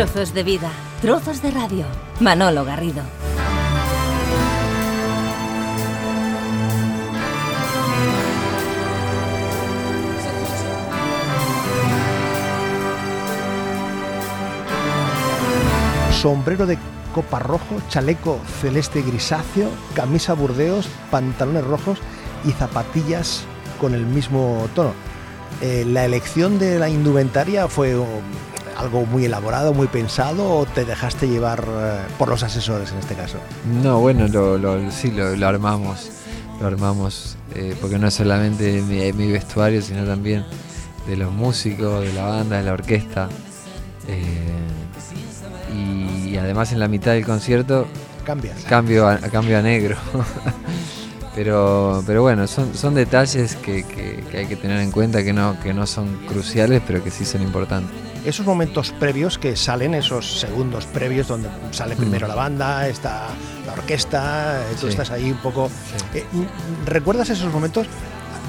Trozos de vida, trozos de radio. Manolo Garrido. sombrero de copa rojo, chaleco celeste grisáceo, camisa burdeos, pantalones rojos y zapatillas con el mismo tono. Eh, ¿La elección de la indumentaria fue um, algo muy elaborado, muy pensado o te dejaste llevar eh, por los asesores en este caso? No, bueno, lo, sí, lo, armamos, lo armamos, eh, porque no es solamente mi, mi, vestuario, sino también de los músicos, de la banda, de la orquesta y además en la mitad del concierto cambio a, cambio a negro. pero, pero bueno, son, son detalles que, hay que tener en cuenta que no, que no son cruciales, pero que sí son importantes. Esos momentos previos que salen, esos segundos previos donde sale primero mm. la banda, está la orquesta, tú estás ahí un poco... Eh, ¿Recuerdas esos momentos?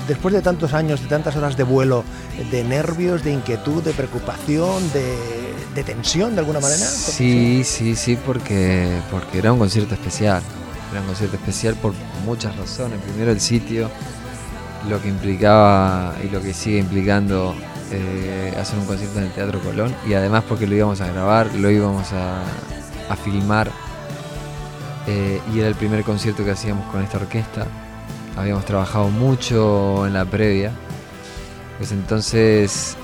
después de tantos años, de tantas horas de vuelo, de nervios, de inquietud, de preocupación, de, tensión de alguna manera? Sí, sí, sí, porque, porque era un concierto especial. Era un concierto especial por muchas razones. Primero el sitio, lo que implicaba y lo que sigue implicando eh, hacer un concierto en el Teatro Colón y además porque lo íbamos a grabar, lo íbamos a, filmar eh, y era el primer concierto que hacíamos con esta orquesta. Habíamos trabajado mucho en la previa, pues entonces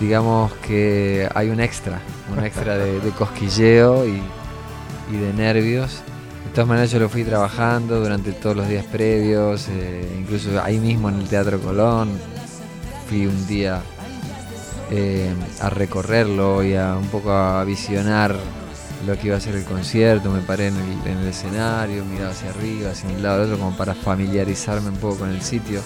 digamos que hay un extra, un extra de, cosquilleo y, de nervios. De todas maneras yo lo fui trabajando durante todos los días previos, eh, incluso ahí mismo en el Teatro Colón, fui un día eh, a recorrerlo y a un poco a visionar lo que iba a ser el concierto, me paré en el, escenario, miraba hacia arriba, hacia un lado, otro, como para familiarizarme un poco con el sitio.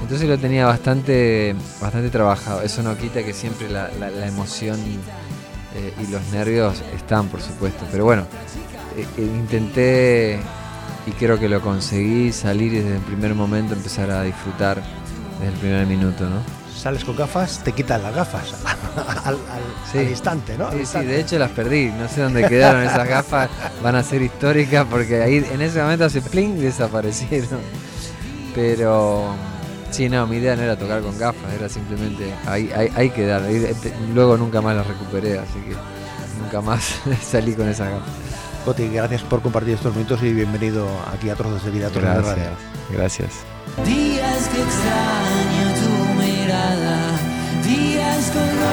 Entonces lo tenía bastante, bastante trabajado. Eso no quita que siempre la, emoción eh, y los nervios están, por supuesto. Pero bueno, eh, intenté y creo que lo conseguí salir desde el primer momento empezar a disfrutar desde el primer minuto, ¿no? Sales con gafas, te quitan las gafas al, instante, ¿no? Sí, sí, de hecho las perdí, no sé dónde quedaron esas gafas, van a ser históricas porque ahí en ese momento hace pling desaparecieron. Pero sí, no, mi idea no era tocar con gafas, era simplemente ahí, ahí, quedar. luego nunca más las recuperé, así que nunca más salí con esas gafas. Coti, gracias por compartir estos minutos y bienvenido aquí a Trozos de Vida, Trozos de Radio. Gracias. Días que extraño tu mirada, días con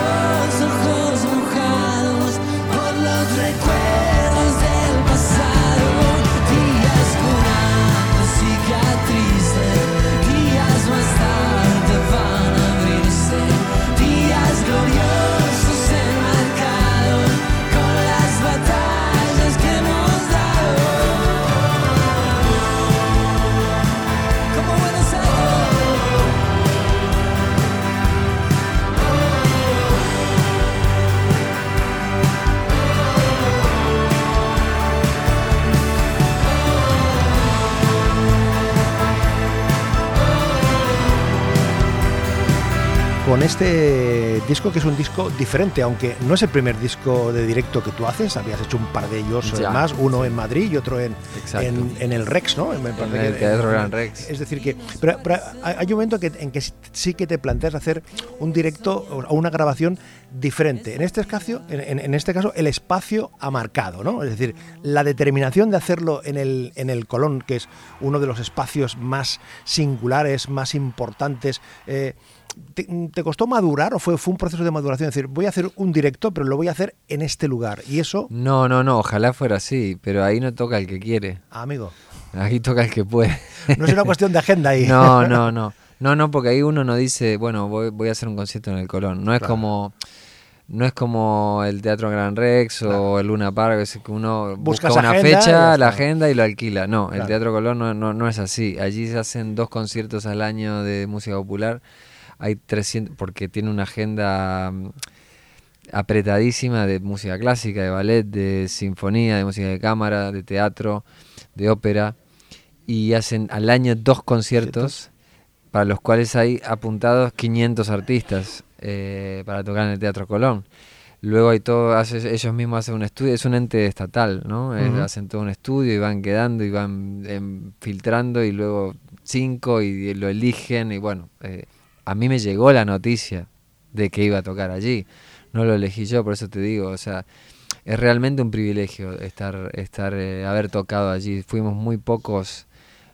con este disco que es un disco diferente, aunque no es el primer disco de directo que tú haces, habías hecho un par de ellos más, uno en Madrid y otro en, en, el Rex, ¿no? En, el Teatro Gran Rex. Es decir, que pero, hay un momento que, en que sí que te planteas hacer un directo o una grabación diferente. En este caso, en, este caso el espacio ha marcado, ¿no? Es decir, la determinación de hacerlo en el, en el Colón, que es uno de los espacios más singulares, más importantes. Eh, te, costó madurar o fue, fue un proceso de maduración? Es decir, voy a hacer un directo, pero lo voy a hacer en este lugar. ¿Y eso? No, no, no, ojalá fuera así, pero ahí no toca el que quiere. Ah, amigo. Ahí toca el que puede. No es una cuestión de agenda ahí. No, no, no. No, no, porque ahí uno no dice, bueno, voy, a hacer un concierto en el Colón. No es como no es como el Teatro Gran Rex o el Luna Park, es que uno busca una fecha, la agenda y lo alquila. No, el Teatro Colón no, no, es así. Allí se hacen dos conciertos al año de música popular. Hay 300, porque tiene una agenda mm, apretadísima de música clásica, de ballet, de sinfonía, de música de cámara, de teatro, de ópera, y hacen al año dos conciertos para los cuales hay apuntados 500 artistas eh, para tocar en el Teatro Colón. Luego hay todo, hace- ellos mismos hacen un estudio, es un ente estatal, ¿no? Eh. Hacen todo un estudio y van quedando y van em, filtrando y luego cinco y lo eligen y bueno, eh, a mí me llegó la noticia de que iba a tocar allí, no lo elegí yo, por eso te digo, o sea, es realmente un privilegio estar, estar, eh, haber tocado allí, fuimos muy pocos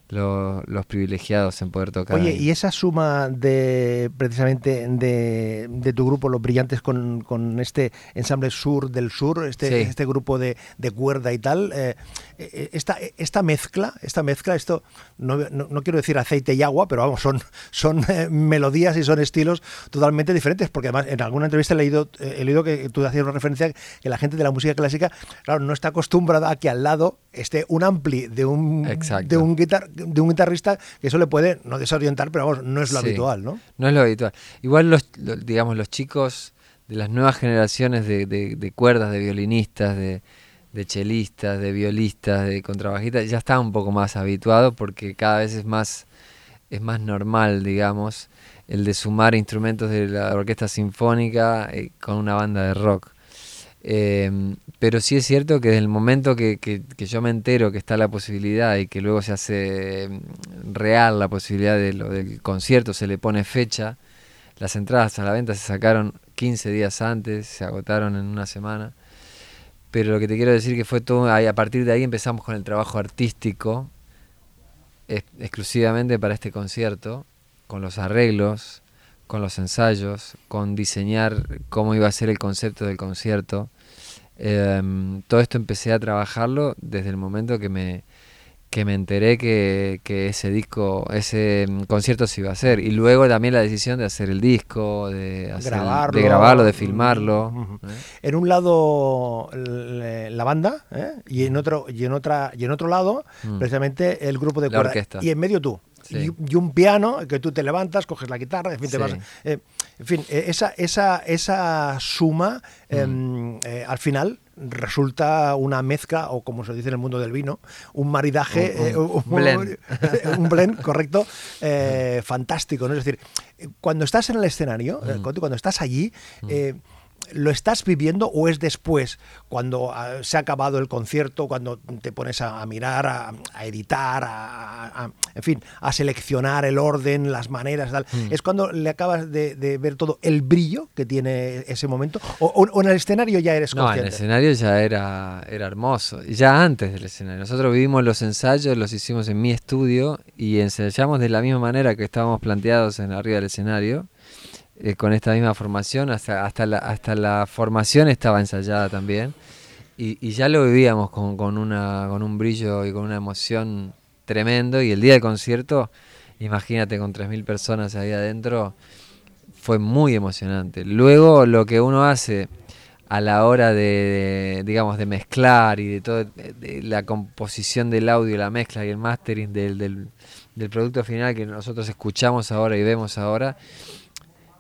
lo- los privilegiados en poder tocar. Oye, ahí. y esa suma de precisamente de, de tu grupo, Los Brillantes, con, con este ensamble sur del sur, este, Sí. este grupo de, de cuerda y tal, eh, eh, esta, esta mezcla, esta mezcla, esto no, no- no quiero decir aceite y agua, pero vamos, son, son eh, melodías y son estilos totalmente diferentes, porque además en alguna entrevista he leído, he leído que tú hacías una referencia que la gente de la música clásica, claro, no está acostumbrada a que al lado esté un ampli de un, Exacto. de un guitar, de un guitarrista que eso le puede no desorientar, pero vamos, no es lo Sí. habitual, ¿no? No es lo habitual. Igual los, lo- digamos, los chicos de las nuevas generaciones de, de- de cuerdas, de violinistas, de, de chelistas, de violistas, de contrabajistas, ya están un poco más habituados porque cada vez es más, es más normal, digamos, el de sumar instrumentos de la orquesta sinfónica eh, con una banda de rock. Eh, pero sí es cierto que desde el momento que, que- yo me entero que está la posibilidad y que luego se hace mm, real la posibilidad de lo del concierto, se le pone fecha, las entradas a la venta se sacaron 15 días antes, se agotaron en una semana. Pero lo que te quiero decir que fue todo, a partir de ahí empezamos con el trabajo artístico, ex- exclusivamente para este concierto, con los arreglos, con los ensayos, con diseñar cómo iba a ser el concepto del concierto. Em, todo esto empecé a trabajarlo desde el momento que me, que me enteré que, que ese disco, ese mm, concierto se iba a hacer. Y luego también la decisión de hacer el disco, de, hacer Grabarlo. de grabarlo, de filmarlo. Ujú. ¿eh? En un lado la banda ¿eh? y en otro y en otra y en otro lado Mm. precisamente el grupo de La cuerda orquesta. y en medio tú. Sí. Y, y un piano que tú te levantas, coges la guitarra, en fin, te Sí. vas, eh, en fin, eh, esa, esa, esa suma Mm. em, eh, al final resulta una mezcla, o como se dice en el mundo del vino, un maridaje, Un- un eh, blend. un blend, correcto, eh, fantástico. ¿no? Es decir, cuando estás en el escenario, Mm. cuando, estás allí, eh, ¿lo estás viviendo o es después, cuando ah, se ha acabado el concierto, cuando te pones a, a mirar, a, a editar, a, en fin, a seleccionar el orden, las maneras, tal? Mm. ¿Es cuando le acabas de, de ver todo el brillo que tiene ese momento? ¿O, o- o en el escenario ya eres No, en el consciente? escenario ya era, era hermoso. Ya antes del escenario. Nosotros vivimos los ensayos, los hicimos en mi estudio y ensayamos de la misma manera que estábamos planteados en arriba del escenario, eh, con esta misma formación. Hasta, hasta, la, hasta la formación estaba ensayada también. Y, y ya lo vivíamos con, con, una, con un brillo y con una emoción tremendo. Y el día del concierto, imagínate con 3.000 personas ahí adentro, fue muy emocionante. Luego lo que uno hace a la hora de, digamos, de mezclar y de todo, de la composición del audio, la mezcla y el mastering del, del producto final que nosotros escuchamos ahora y vemos ahora,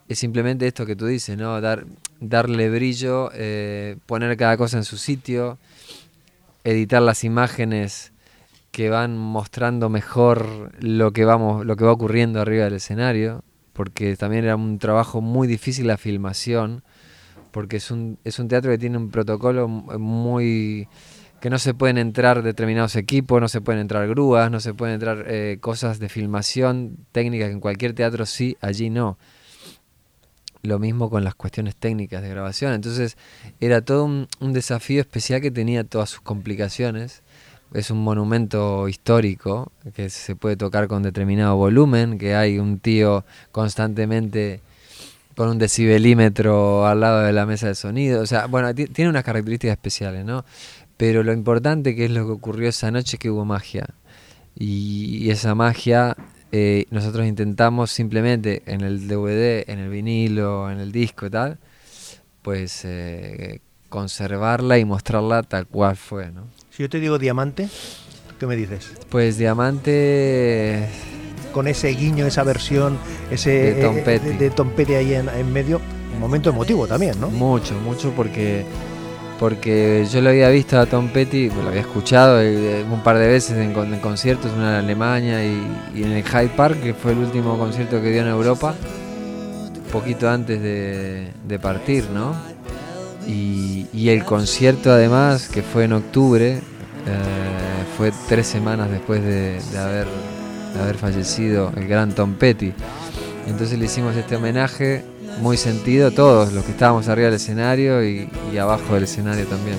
es simplemente esto que tú dices, ¿no? Dar, darle brillo, eh, poner cada cosa en su sitio, editar las imágenes que van mostrando mejor lo que vamos, lo que va ocurriendo arriba del escenario, porque también era un trabajo muy difícil la filmación, porque es un, es un teatro que tiene un protocolo muy que no se pueden entrar determinados equipos, no se pueden entrar grúas, no se pueden entrar eh, cosas de filmación técnicas que en cualquier teatro sí, allí no. Lo mismo con las cuestiones técnicas de grabación. Entonces era todo un, desafío especial que tenía todas sus complicaciones. Es un monumento histórico que se puede tocar con determinado volumen, que hay un tío constantemente con un decibelímetro al lado de la mesa de sonido. O sea, bueno, ti- tiene unas características especiales, ¿no? Pero lo importante que es lo que ocurrió esa noche que hubo magia. Y esa magia eh, nosotros intentamos simplemente en el DVD, en el vinilo, en el disco y tal, pues eh, conservarla y mostrarla tal cual fue, ¿no? Si yo te digo diamante, ¿qué me dices? Pues Diamante Con ese guiño, esa versión, ese De Tom eh, Petty. de, de Tom Petty ahí en, en medio, un momento emotivo también, ¿no? Mucho, mucho porque porque yo lo había visto a Tom Petty, lo había escuchado eh, un par de veces en, en conciertos, una en Alemania y, en el Hyde Park, que fue el último concierto que dio en Europa, poquito antes de, de partir, ¿no? Y, el concierto además, que fue en octubre, eh, fue tres semanas después de haber fallecido el gran Tom Petty. Entonces le hicimos este homenaje muy sentido, todos los que estábamos arriba del escenario y, y abajo del escenario también.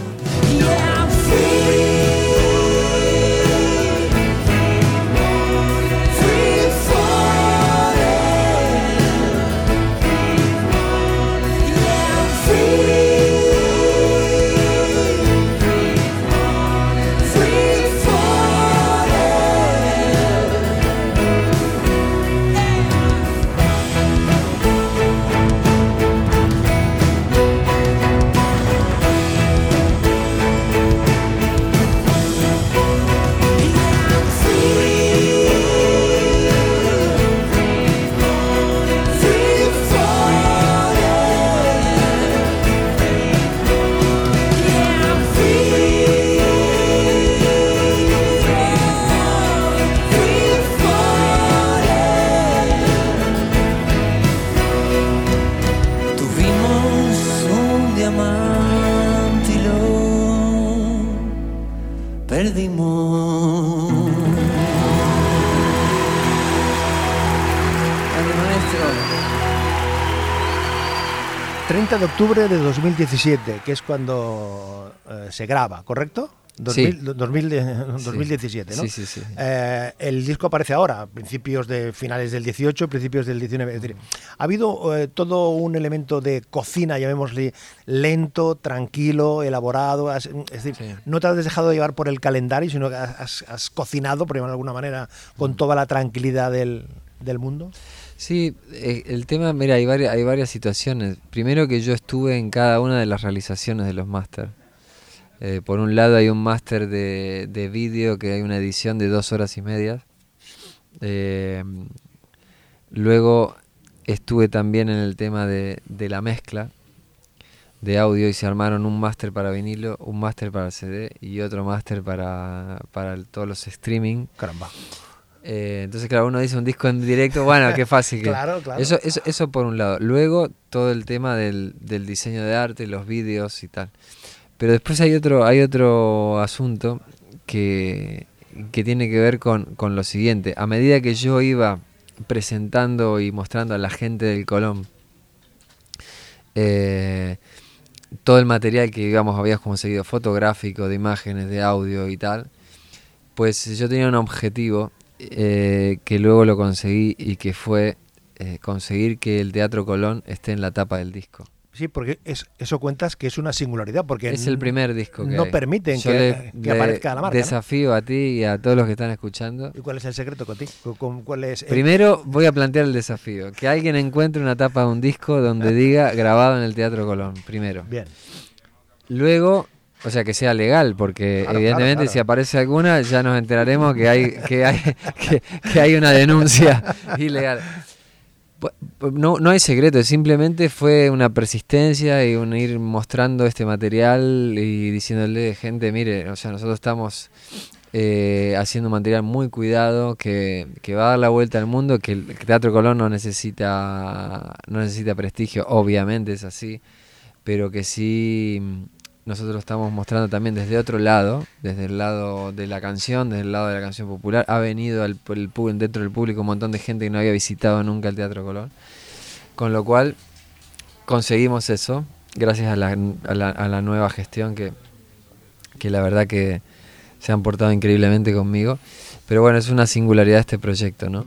Octubre de 2017, que es cuando eh, se graba, ¿correcto? 2000, Sí. 2000 de- 2017, ¿no? Sí, sí, sí. Eh, el disco aparece ahora, principios de finales del 18, principios del 19. Es decir, ha habido eh, todo un elemento de cocina, llamémosle, lento, tranquilo, elaborado. has- es decir, Sí. no te has dejado llevar por el calendario, sino que has, has cocinado, por llamarlo de alguna manera, con toda la tranquilidad del, del mundo. Sí, eh, el tema, mira, hay varias, hay varias situaciones. Primero que yo estuve en cada una de las realizaciones de los máster. Eh, por un lado hay un máster de, de vídeo que hay una edición de dos horas y media. Eh, luego estuve también en el tema de, de la mezcla de audio y se armaron un máster para vinilo, un máster para CD y otro máster para, para el- todos los streaming. Caramba. Eh, entonces, claro, uno dice un disco en directo, bueno, qué fácil que. Claro, claro. Eso, eso, eso por un lado. Luego, todo el tema del, del diseño de arte, los vídeos y tal. Pero después hay otro, hay otro asunto que, que tiene que ver con, con lo siguiente. A medida que yo iba presentando y mostrando a la gente del Colón eh, todo el material que digamos habías conseguido fotográfico, de imágenes, de audio y tal, pues yo tenía un objetivo eh, que luego lo conseguí y que fue eh, conseguir que el Teatro Colón esté en la tapa del disco. Sí, porque es, eso cuentas que es una singularidad, porque Es el primer disco que no hay. permiten Yo que, le- que le aparezca la marca. ¿no? Desafío a ti y a todos los que están escuchando. ¿Y cuál es el secreto con ti? ¿Cu- cu- ¿Cuál es el- Primero voy a plantear el desafío, que alguien encuentre una tapa de un disco donde diga grabado en el Teatro Colón, primero. Bien. Luego, o sea, que sea legal, porque Claro, evidentemente claro, claro. si aparece alguna ya nos enteraremos que hay que hay que, que hay una denuncia ilegal. No, no hay secreto, simplemente fue una persistencia y un ir mostrando este material y diciéndole, gente, mire, o sea, nosotros estamos eh, haciendo un material muy cuidado que, que va a dar la vuelta al mundo, que el Teatro Colón no necesita, no necesita prestigio, obviamente es así, pero que sí nosotros estamos mostrando también desde otro lado, desde el lado de la canción, desde el lado de la canción popular. Ha venido al, el dentro del público un montón de gente que no había visitado nunca el Teatro Colón. Con lo cual conseguimos eso, gracias a la, a la, a la nueva gestión que, que la verdad que se han portado increíblemente conmigo. Pero bueno, es una singularidad este proyecto, ¿no?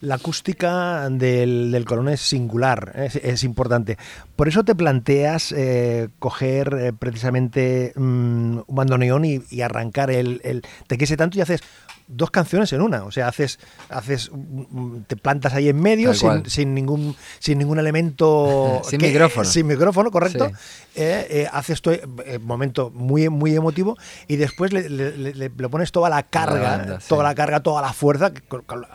La acústica del, del Colón es singular, es, es importante. Por eso te planteas eh, coger eh, precisamente mm, un bandoneón y, y arrancar el, el Te quise tanto y haces dos canciones en una. O sea, haces, haces mm, te plantas ahí en medio sin, sin ningún sin ningún elemento Sin micrófono. sin micrófono, correcto. Sí. Eh, eh, haces todo eh, momento muy muy emotivo y después le, le- le- le pones toda la carga, banda, toda sí. la carga, toda la fuerza, que,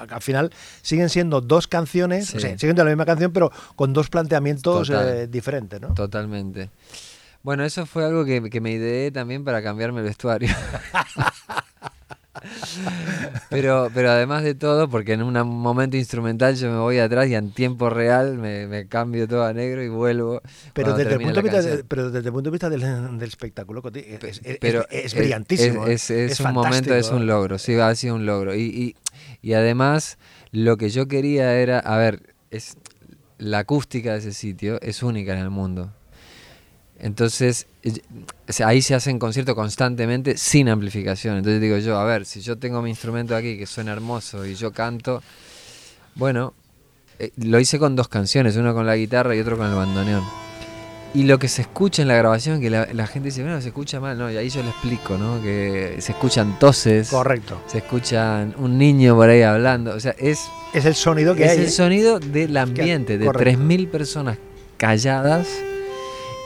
al final siguen siendo dos canciones, Sí. o sea, siguen siendo la misma canción, pero con dos planteamientos Total. eh, diferentes, ¿no? Totalmente. Bueno, eso fue algo que, que me ideé también para cambiarme el vestuario. pero, pero además de todo, porque en un momento instrumental yo me voy atrás y en tiempo real me, me cambio todo a negro y vuelvo. Pero desde, el punto vista de- pero desde el punto de vista del, del espectáculo, es, es- pero es- es brillantísimo. Es, ¿eh? es- un momento, es un ¿eh? logro, sí, ha sido un logro. Y, y, y además, lo que yo quería era, a ver, es la acústica de ese sitio es única en el mundo. Entonces, ahí se hacen conciertos constantemente sin amplificación. Entonces digo yo, a ver, si yo tengo mi instrumento aquí que suena hermoso y yo canto, bueno, eh, lo hice con dos canciones, uno con la guitarra y otro con el bandoneón. Y lo que se escucha en la grabación, que la, la gente dice, bueno, se escucha mal, ¿no? Y ahí yo le explico, ¿no? Que se escuchan toses, Correcto. se escuchan un niño por ahí hablando. O sea, es, Es el sonido que es hay. el ¿eh? sonido del ambiente, de correcto. 3.000 personas calladas.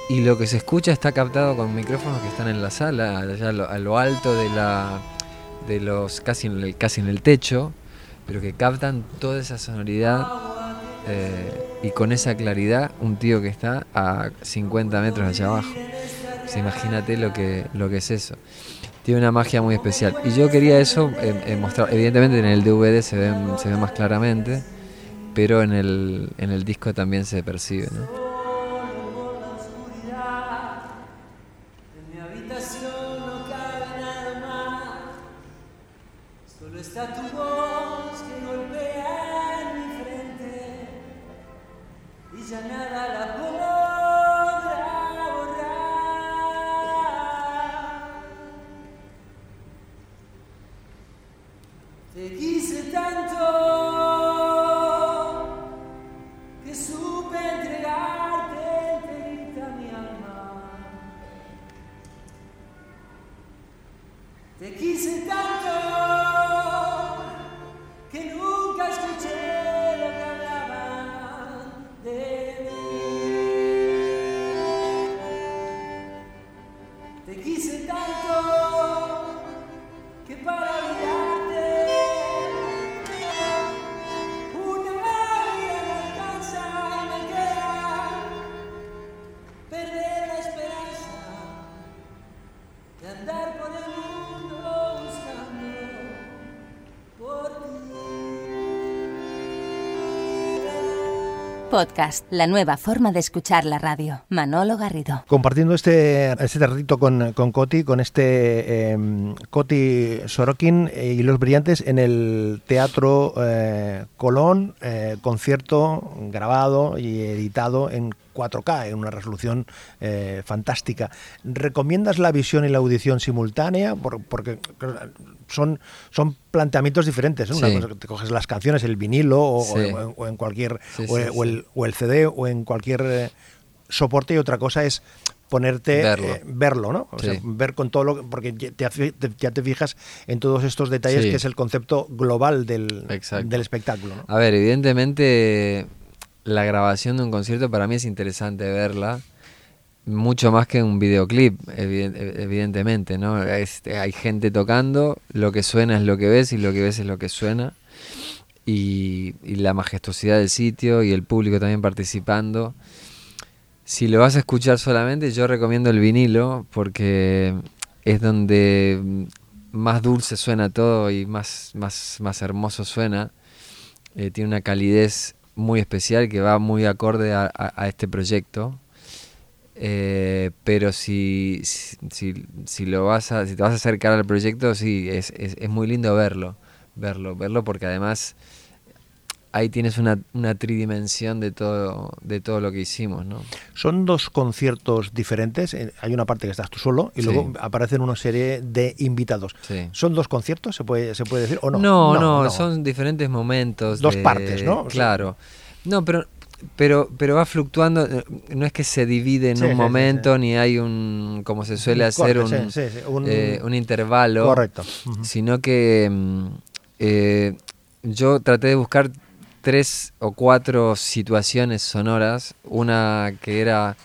Y lo que se escucha está captado con micrófonos que están en la sala, allá a lo, a lo alto de la de los casi en el, casi en el techo, pero que captan toda esa sonoridad eh, y con esa claridad un tío que está a 50 metros allá abajo. Sea, imagínate lo que, lo que es eso. Tiene una magia muy especial. Y yo quería eso eh, eh, mostrar. Evidentemente en el DVD se ve, se ve más claramente, pero en el, en el disco también se percibe. ¿no? Podcast, la nueva forma de escuchar la radio. Manolo Garrido. Compartiendo este, este ratito con, con Coti, con este eh, Coti Sorokin eh, y Los Brillantes en el Teatro eh, Colón, eh, concierto grabado y editado en 4K, en una resolución eh, fantástica. ¿Recomiendas la visión y la audición simultánea? Por- porque son, son planteamientos diferentes. ¿no? Una Sí. cosa que te coges las canciones, el vinilo o, Sí. o en- o en cualquier Sí, o, el, o el CD o en cualquier eh, soporte y otra cosa es ponerte Verlo. eh, verlo, ¿no? O sea, ver con todo lo que- porque ya te, ya te fijas en todos estos detalles Sí. que es el concepto global del, del espectáculo, ¿no? A ver, evidentemente la grabación de un concierto para mí es interesante verla. Mucho más que un videoclip, eviden- evidentemente, ¿no? Este, hay gente tocando, lo que suena es lo que ves y lo que ves es lo que suena. Y, la majestuosidad del sitio y el público también participando. Si lo vas a escuchar solamente, yo recomiendo el vinilo porque es donde más dulce suena todo y más, más, más hermoso suena. Eh, tiene una calidez muy especial que va muy acorde a, a- este proyecto. Eh, pero si, si, si- si lo vas a, si te vas a acercar al proyecto, sí, es, es, es muy lindo verlo, verlo, verlo porque además ahí tienes una, una tridimensión de todo, de todo lo que hicimos, ¿no? Son dos conciertos diferentes. eh, Hay una parte que estás tú solo y Sí. luego aparecen una serie de invitados. Sí. ¿Son dos conciertos? ¿Se puede, se puede decir? ¿O no? No, no, son diferentes momentos. Dos de- partes, ¿no? O sea- Claro. No, pero, pero, pero va fluctuando. eh, No es que se divide en Sí, un sí, momento, sí. ni hay un, como se suele hacer, corte, un, eh, un intervalo. Correcto. Sino que mm, eh, yo traté de buscar tres o cuatro situaciones sonoras. Una que era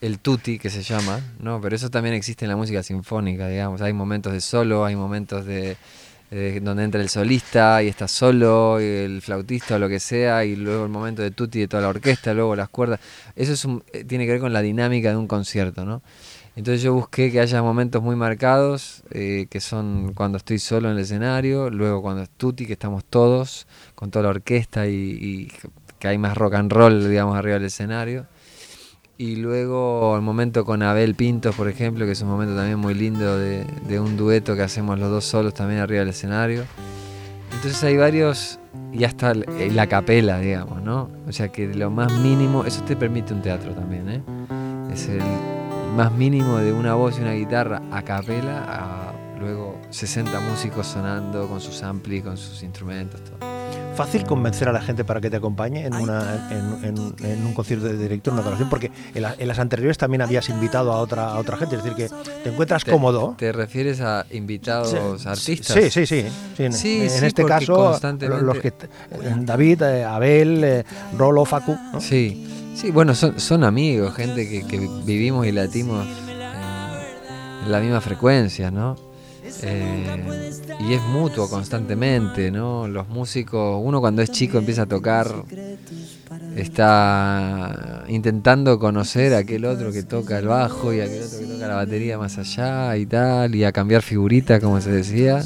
el tutti, que se llama, ¿no? Pero eso también existe en la música sinfónica, digamos. Hay momentos de solo, hay momentos de donde entra el solista y está solo, y el flautista o lo que sea, y luego el momento de tutti de toda la orquesta, luego las cuerdas. Eso es un- eh, tiene que ver con la dinámica de un concierto, ¿no? Entonces yo busqué que haya momentos muy marcados, eh, que son cuando estoy solo en el escenario, luego cuando es Tutti, que estamos todos, con toda la orquesta y, y que hay más rock and roll, digamos, arriba del escenario. Y luego el momento con Abel Pintos, por ejemplo, que es un momento también muy lindo de, de un dueto que hacemos los dos solos también arriba del escenario. Entonces hay varios, y hasta la capela, digamos, ¿no? O sea que lo más mínimo, eso te permite un teatro también, ¿eh? Es el más mínimo de una voz y una guitarra a capela, a luego 60 músicos sonando con sus amplis, con sus instrumentos, todo. Fácil convencer a la gente para que te acompañe en, una, en, en- en un concierto de directo, en una grabación, porque en, la- en las anteriores también habías invitado a otra, a otra gente, es decir, que te encuentras ¿Te- cómodo. ¿Te refieres a invitados Sí, artistas? Sí, sí, sí. sí, en- Sí, en sí, este caso, constantemente- los que eh, David, eh, Abel, eh, Rolo, Facu. ¿no? Sí, sí, bueno, son, son amigos, gente que, que vivimos y latimos en, la misma frecuencia, ¿no? Eh, y es mutuo constantemente, ¿no? Los músicos, uno cuando es chico empieza a tocar, está intentando conocer a aquel otro que toca el bajo y a aquel otro que toca la batería más allá y tal, y a cambiar figuritas, como se decía,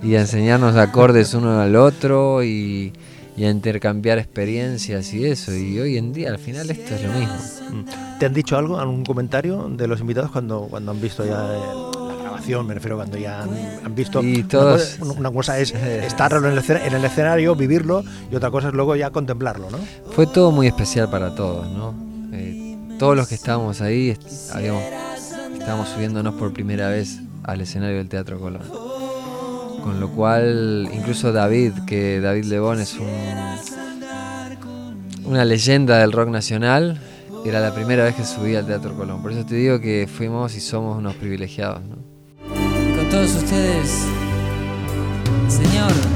y a enseñarnos acordes uno al otro y, y a intercambiar experiencias y eso. Y hoy en día, al final, esto es lo mismo. Mm. ¿Te han dicho algo, algún comentario de los invitados cuando, cuando han visto ya eh, la grabación? Me refiero cuando ya han, han visto. Y una cosa- Una, cosa es estar en el, escena- en el escenario, vivirlo, y otra cosa es luego ya contemplarlo, ¿no? Fue todo muy especial para todos, ¿no? Eh, todos los que estábamos ahí habíamos, estábamos subiéndonos por primera vez al escenario del Teatro Colón. Con lo cual, incluso David, que David Lebón es un, una leyenda del rock nacional, era la primera vez que subía al Teatro Colón. Por eso te digo que fuimos y somos unos privilegiados. Con todos ustedes, señor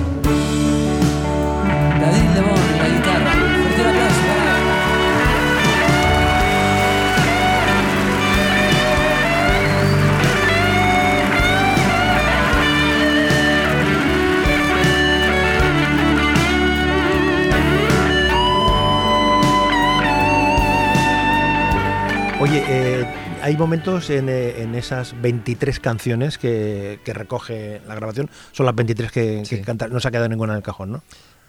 Oye, eh, hay momentos en, eh, en esas 23 canciones que, que recoge la grabación, son las 23 que, que Sí. canta, no se ha quedado ninguna en el cajón, ¿no?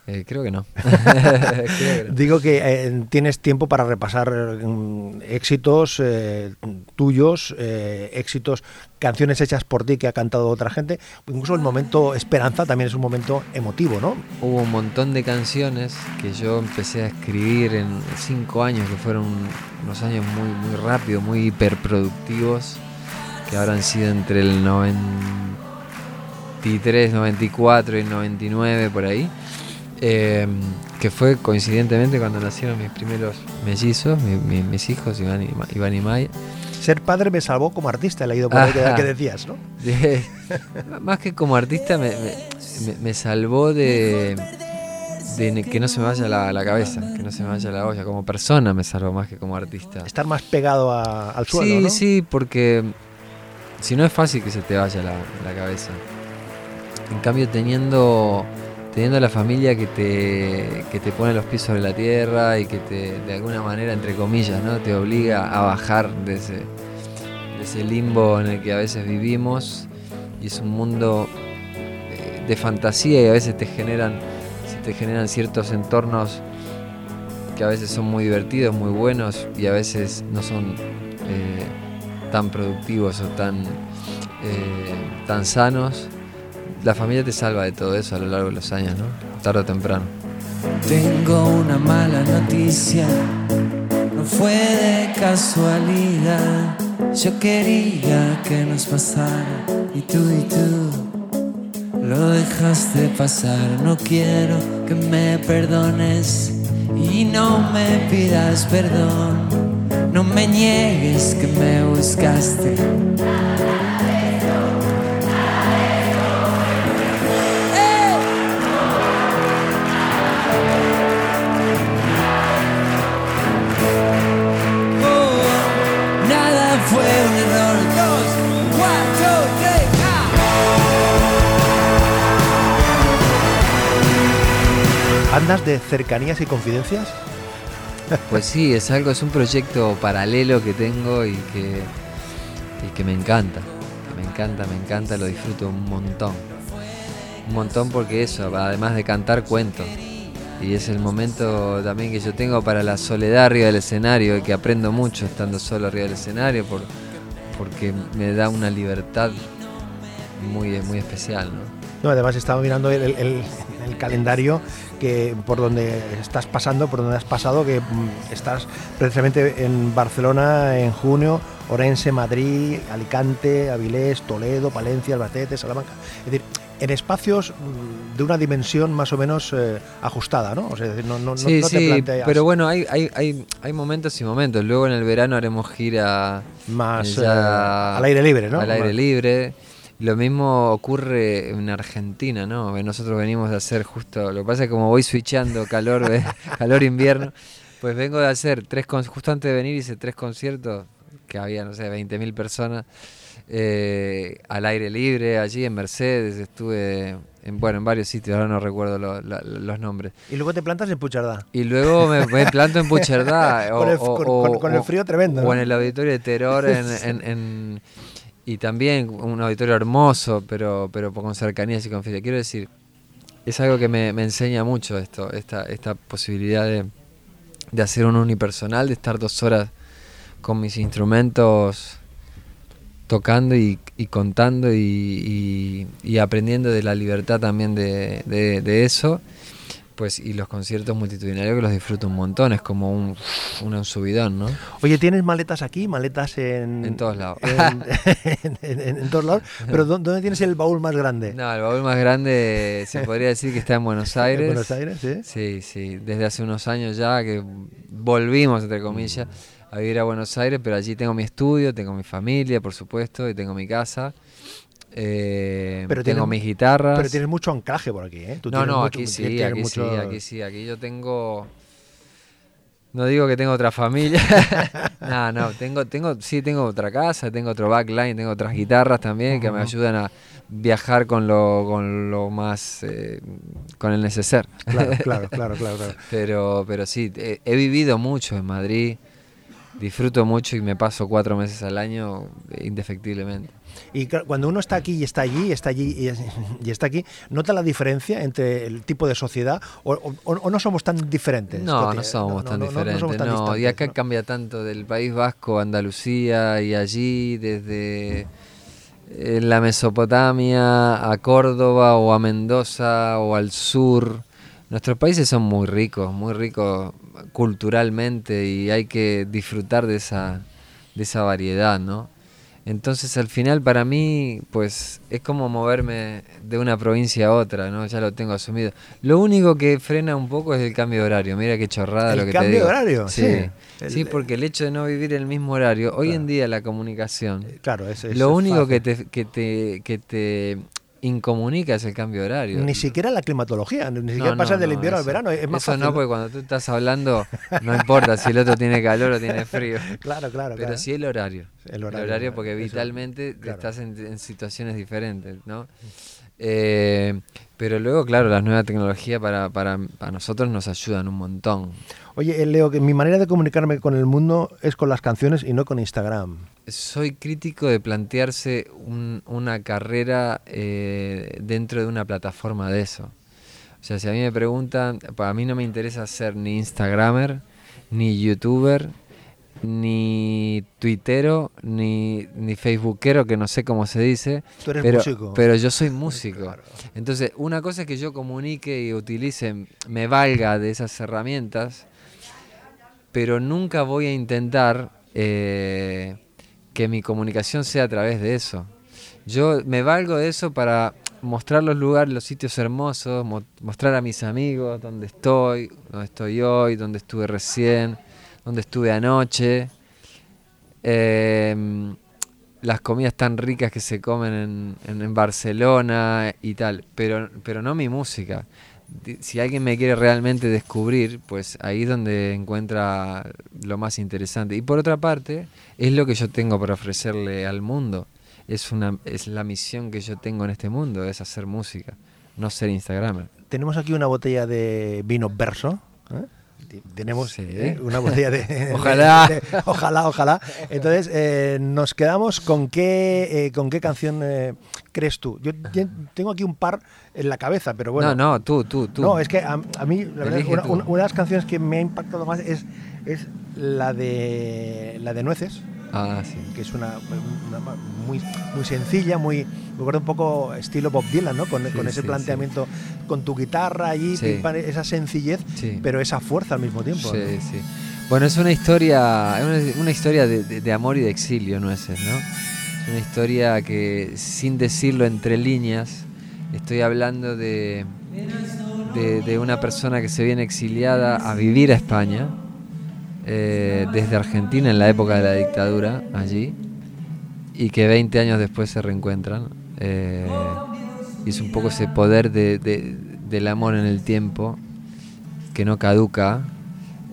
Eh, creo que no. Creo que no. Digo que eh, tienes tiempo para repasar mm, éxitos eh, tuyos, éxitos, canciones hechas por ti que ha cantado otra gente. Incluso el momento Esperanza también es un momento emotivo, ¿no? Hubo un montón de canciones que yo empecé a escribir en cinco años, que fueron unos años muy, muy rápidos, muy hiperproductivos, que habrán sido entre el 93, 94 y el 99 por ahí. Eh, que fue coincidentemente cuando nacieron mis primeros mellizos, mi- mi- mis hijos, Iván y, Iván y Maya. Ser padre me salvó como artista, he leído por ahí que, decías, ¿no? De- más que como artista me, me- salvó de, que no se me vaya la, la cabeza, que no se me vaya la olla. Como persona me salvó más que como artista. Estar más pegado a- al suelo, sí, ¿no? sí, porque si no es fácil que se te vaya la, la cabeza. En cambio, teniendo, teniendo la familia que te, que te pone los pies sobre la tierra y que te, de alguna manera, entre comillas, ¿no? te obliga a bajar de ese, de ese limbo en el que a veces vivimos. Y es un mundo eh, de fantasía y a veces te generan, te generan ciertos entornos que a veces son muy divertidos, muy buenos y a veces no son eh, tan productivos o tan, eh, tan sanos. La familia te salva de todo eso a lo largo de los años, ¿no? Tarde o temprano. Tengo una mala noticia, no fue de casualidad. Yo quería que nos pasara y tú y tú lo dejaste pasar. No quiero que me perdones y no me pidas perdón. No me niegues que me buscaste. Ah. ¿Andas de cercanías y confidencias? Pues sí, es algo, es un proyecto paralelo que tengo y que y que me encanta, me encanta, me encanta, lo disfruto un montón. Un montón porque eso, además de cantar, cuento. Y es el momento también que yo tengo para la soledad arriba del escenario y que aprendo mucho estando solo arriba del escenario por, porque me da una libertad muy, muy especial. ¿no? No, además estaba mirando el, el- el calendario que por donde estás pasando, por donde has pasado, que mm, estás precisamente en Barcelona en junio, Orense, Madrid, Alicante, Avilés, Toledo, Palencia, Albacete, Salamanca. Es decir, en espacios mm, de una dimensión más o menos eh, ajustada, ¿no? O sea, no, Sí, no te sí, planteas pero bueno, hay, hay, hay, hay momentos y momentos. Luego en el verano haremos gira más ya eh, al aire libre, ¿no? al aire libre. Lo mismo ocurre en Argentina, ¿no? Nosotros venimos de hacer justo, lo que pasa es que como voy switchando calor, calor invierno, pues vengo de hacer tres, justo antes de venir hice tres conciertos, que había, no sé, 20.000 personas, eh, al aire libre, allí en Mercedes, estuve, en, bueno, en varios sitios, ahora no recuerdo lo- los nombres. Y luego te plantas en Puchardá. Y luego me, me planto en Pucherdá. o, Con el- o- con- o- con- con el o- frío tremendo, O ¿no? en el auditorio de Terror. En, en- en- y también un auditorio hermoso, pero, pero con cercanías y confianza. Quiero decir, es algo que me, enseña mucho esto, esta, esta posibilidad de, de hacer un unipersonal, de estar dos horas con mis instrumentos tocando y, y contando y, y- aprendiendo de la libertad también de- de eso. Pues, y los conciertos multitudinarios que los disfruto un montón, es como un, un subidón, ¿no? Oye, ¿tienes maletas aquí? ¿Maletas en...? En todos lados. En, en- en- en todos lados. Pero ¿dó- ¿dónde tienes el baúl más grande? No, el baúl más grande se podría decir que está en Buenos Aires. ¿En Buenos Aires, sí? Sí, sí, desde hace unos años ya que volvimos, entre comillas, a vivir a Buenos Aires, pero allí tengo mi estudio, tengo mi familia, por supuesto, y tengo mi casa. Eh, Pero tengo tienes- mis guitarras. Pero tienes mucho anclaje por aquí, ¿eh? Tú no, no, mucho- aquí sí, aquí mucho- sí, aquí sí, aquí yo tengo... No digo que tengo otra familia, no, no, tengo, tengo, sí, tengo otra casa, tengo otro backline, tengo otras guitarras también que me ayudan a viajar con lo, con lo más, eh, con el neceser. Claro, claro, claro, claro. claro. Pero, pero sí, he, he vivido mucho en Madrid, disfruto mucho y me paso cuatro meses al año indefectiblemente. Y cuando uno está aquí y está allí, está allí y, es- y está aquí, ¿nota la diferencia entre el tipo de sociedad o, o- o no somos tan diferentes? No, no somos tan diferentes. No, tan y acá cambia tanto del País Vasco, Andalucía y allí, desde eh, la Mesopotamia a Córdoba o a Mendoza o al sur. Nuestros países son muy ricos, muy ricos culturalmente y hay que disfrutar de esa, de esa variedad, ¿no? Entonces al final para mí pues es como moverme de una provincia a otra, ¿no? Ya lo tengo asumido. Lo único que frena un poco es el cambio de horario. Mira qué chorrada ¿El lo que cambio te de digo. horario? Sí. Sí. Sí, El- porque el hecho de no vivir el mismo horario, hoy en día la comunicación, Claro, es, es lo único fácil. que te, que te que te incomunica es el cambio de horario. Ni siquiera la climatología, ni siquiera No, del no, invierno al verano, es más Eso fácil. no, porque cuando tú estás hablando, no importa si el otro tiene calor o tiene frío. Claro, claro, Pero claro. sí el horario. El horario, porque eso, vitalmente claro. estás en, en situaciones diferentes, ¿no? Eh, pero luego, claro, las nuevas tecnologías para, para, para nosotros nos ayudan un montón. Oye, eh, Leo, que mi manera de comunicarme con el mundo es con las canciones y no con Instagram. Soy crítico de plantearse un- una carrera eh, dentro de una plataforma de eso. O sea, si a mí me preguntan, para mí no me interesa ser ni Instagramer, ni YouTuber, ni Twittero, ni, ni Facebookero, que no sé cómo se dice. Tú eres pero, músico. pero yo soy músico. Claro. Entonces, una cosa es que yo comunique y utilice, me valga de esas herramientas, pero nunca voy a intentar eh, que mi comunicación sea a través de eso. Yo me valgo de eso para mostrar los lugares, los sitios hermosos, mo- mostrar a mis amigos dónde estoy, dónde estoy hoy, dónde estuve recién, dónde estuve anoche. Em, las comidas tan ricas que se comen en, Barcelona y tal, pero, pero no mi música. Si alguien me quiere realmente descubrir, pues ahí es donde encuentra lo más interesante. Y por otra parte, es lo que yo tengo para ofrecerle al mundo. Es, una, es la misión que yo tengo en este mundo, es hacer música, no ser Instagramer. Tenemos aquí una botella de vino verso. ¿eh? Tenemos Sí. ¿eh? una botella de. Ojalá. de- de- ojalá, ojalá. Entonces, eh, nos quedamos con qué, eh, con qué canción crees tú. Yo tengo aquí un par en la cabeza, pero bueno. no, no, tú, tú, tú. No, es que a, a mí, la verdad, una, una- una de las canciones que me ha impactado más es, es la de la de Nueces, Ah, sí. que es una, una muy, muy sencilla, muy, me acuerdo un poco estilo Bob Dylan, ¿no? Con, Sí, con ese sí, planteamiento, con tu guitarra allí, esa sencillez, pero esa fuerza al mismo tiempo. Sí, ¿no? sí. Bueno, es una historia, es una, una historia de, de- de amor y de exilio, nueces, ¿no? Es una historia que, sin decirlo entre líneas, estoy hablando de, de, de una persona que se viene exiliada a vivir a España, eh, desde Argentina en la época de la dictadura, allí, y que 20 años después se reencuentran. eh, y es un poco ese poder de- de- del amor en el tiempo que no caduca.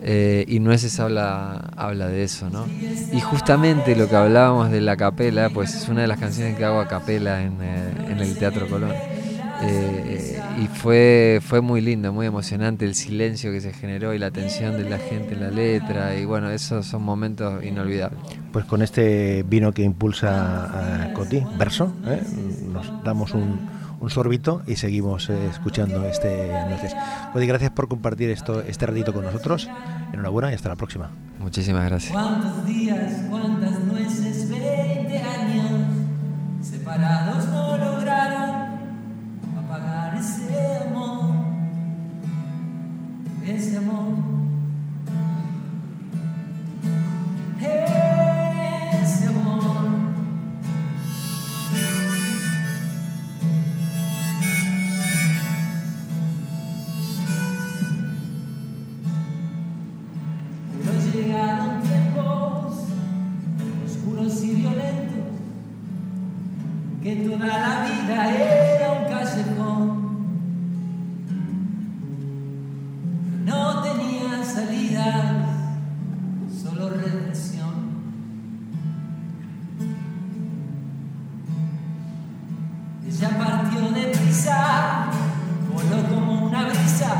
eh, y Nueces habla, habla de eso, ¿no? Y justamente lo que hablábamos de la capela, pues es una de las canciones que hago a capela en, eh, en el Teatro Colón. Eh, y fue, fue muy lindo, muy emocionante el silencio que se generó y la atención de la gente en la letra. Y bueno, esos son momentos inolvidables. Pues con este vino que impulsa a Coti, verso, ¿eh? nos damos un, un sorbito y seguimos eh, escuchando este Nueces. Coti, gracias por compartir esto, este ratito con nosotros. Enhorabuena y hasta la próxima. Muchísimas gracias. Ella partió deprisa, voló como una brisa,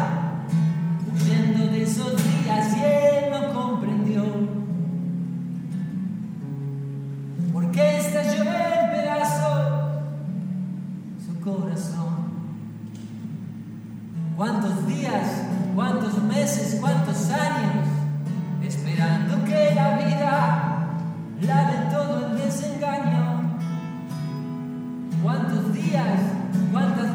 huyendo de esos días y él no comprendió. Porque estalló en pedazos su corazón. ¿Cuántos días, cuántos meses, cuántos años esperando que la vida lave todo el desengaño? ¿Cuántos días, cuántas